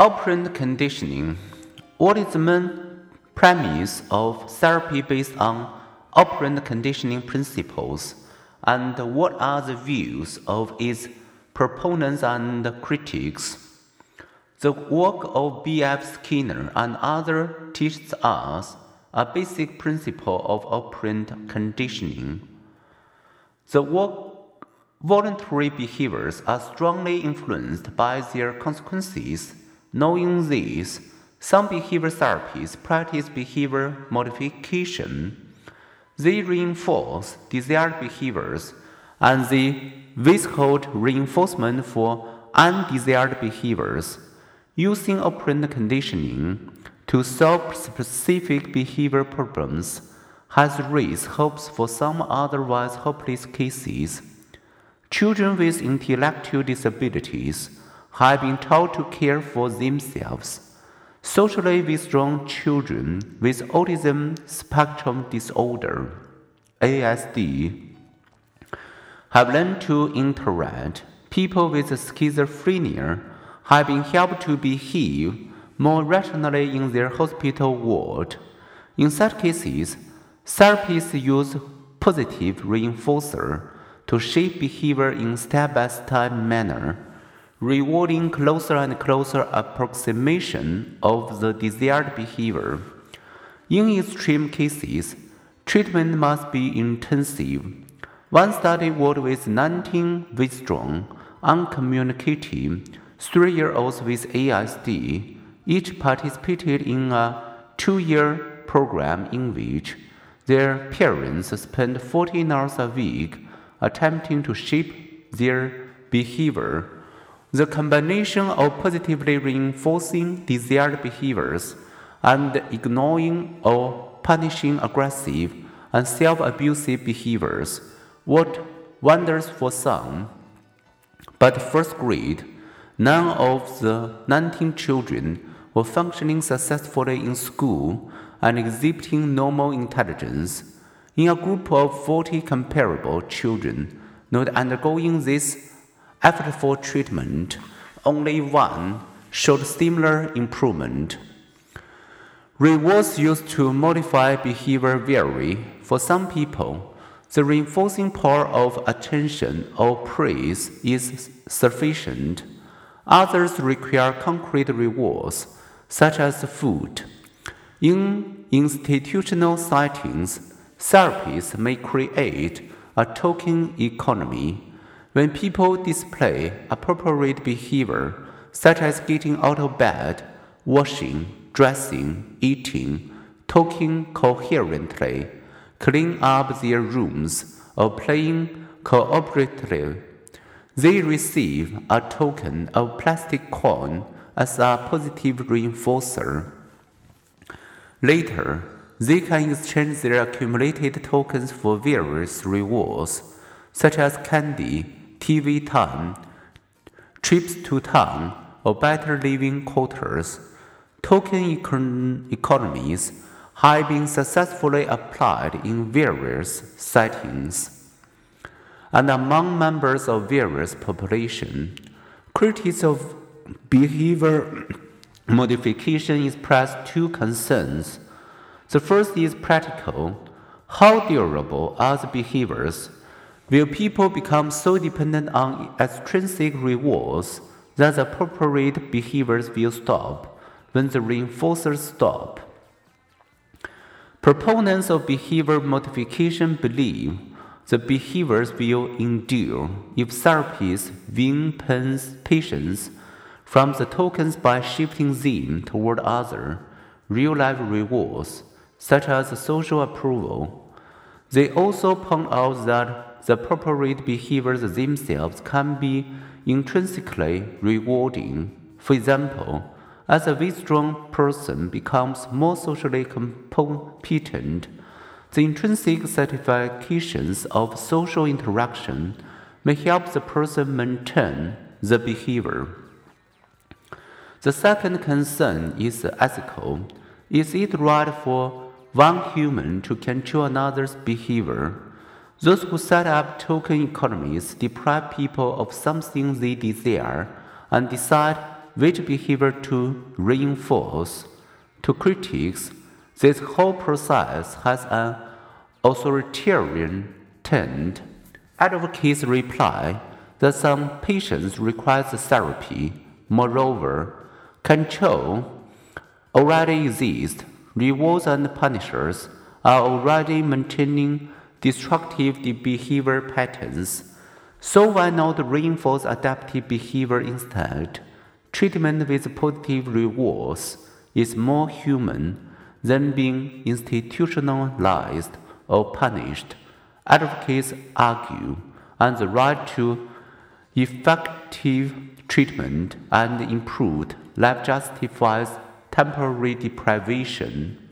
Operant conditioning. What is the main premise of therapy based on operant conditioning principles, and what are the views of its proponents and critics? The work of B.F. Skinner and others teaches us a basic principle of operant conditioning. The work voluntary behaviors are strongly influenced by their consequences. Knowing this, some behavior therapists practice behavior modification. They reinforce desired behaviors and they withhold reinforcement for undesired behaviors. Using operant conditioning to solve specific behavior problems has raised hopes for some otherwise hopeless cases. Children with intellectual disabilities have been taught to care for themselves. Socially withdrawn children with autism spectrum disorder, ASD, have learned to interact. People with schizophrenia have been helped to behave more rationally in their hospital ward. In such cases, therapists use positive reinforcer to shape behavior in step-by-step manner, rewarding closer and closer approximation of the desired behavior. In extreme cases, treatment must be intensive. One study worked with 19 withdrawn, uncommunicative three-year-olds with ASD. Each participated in a two-year program in which their parents spent 14 hours a week attempting to shape their behavior. The combination of positively reinforcing desired behaviors and ignoring or punishing aggressive and self abusive behaviors worked wonders for some. But first grade, none of the 19 children were functioning successfully in school and exhibiting normal intelligence. In a group of 40 comparable children not undergoing this effortful treatment, only one showed similar improvement. Rewards used to modify behavior vary. For some people, the reinforcing power of attention or praise is sufficient. Others require concrete rewards, such as food. In institutional settings, Therapists may create a token economy when people display appropriate behavior, such as getting out of bed, washing, dressing, eating, talking coherently, cleaning up their rooms, or playing cooperatively. They receive a token of plastic coin as a positive reinforcer. Later, they can exchange their accumulated tokens for various rewards, such as candy, TV time, trips to town, or better living quarters. Token econ- economies have been successfully applied in various settings. And among members of various populations, critics of behavior modification express two concerns. The first is practical. How durable are the behaviors? Will people become so dependent on extrinsic rewards that the appropriate behaviors will stop when the reinforcers stop? Proponents of behavior modification believe the behaviors will endure if therapists win patients from the tokens by shifting them toward other real life rewards such as social approval. They also point out that the appropriate behaviors themselves can be intrinsically rewarding. For example, as a withdrawn person becomes more socially competent, the intrinsic satisfactions of social interaction may help the person maintain the behavior. The second concern is ethical. Is it right for one human to control another's behavior. Those who set up token economies deprive people of something they desire and decide which behavior to reinforce. To critics, this whole process has an authoritarian tend. Advocates reply that some patients require therapy. Moreover, control already exists. Rewards and punishers are already maintaining destructive behavior patterns. So why not reinforce adaptive behavior instead? Treatment with positive rewards is more human than being institutionalized or punished. Advocates argue on the right to effective treatment and improved life justifies temporary deprivation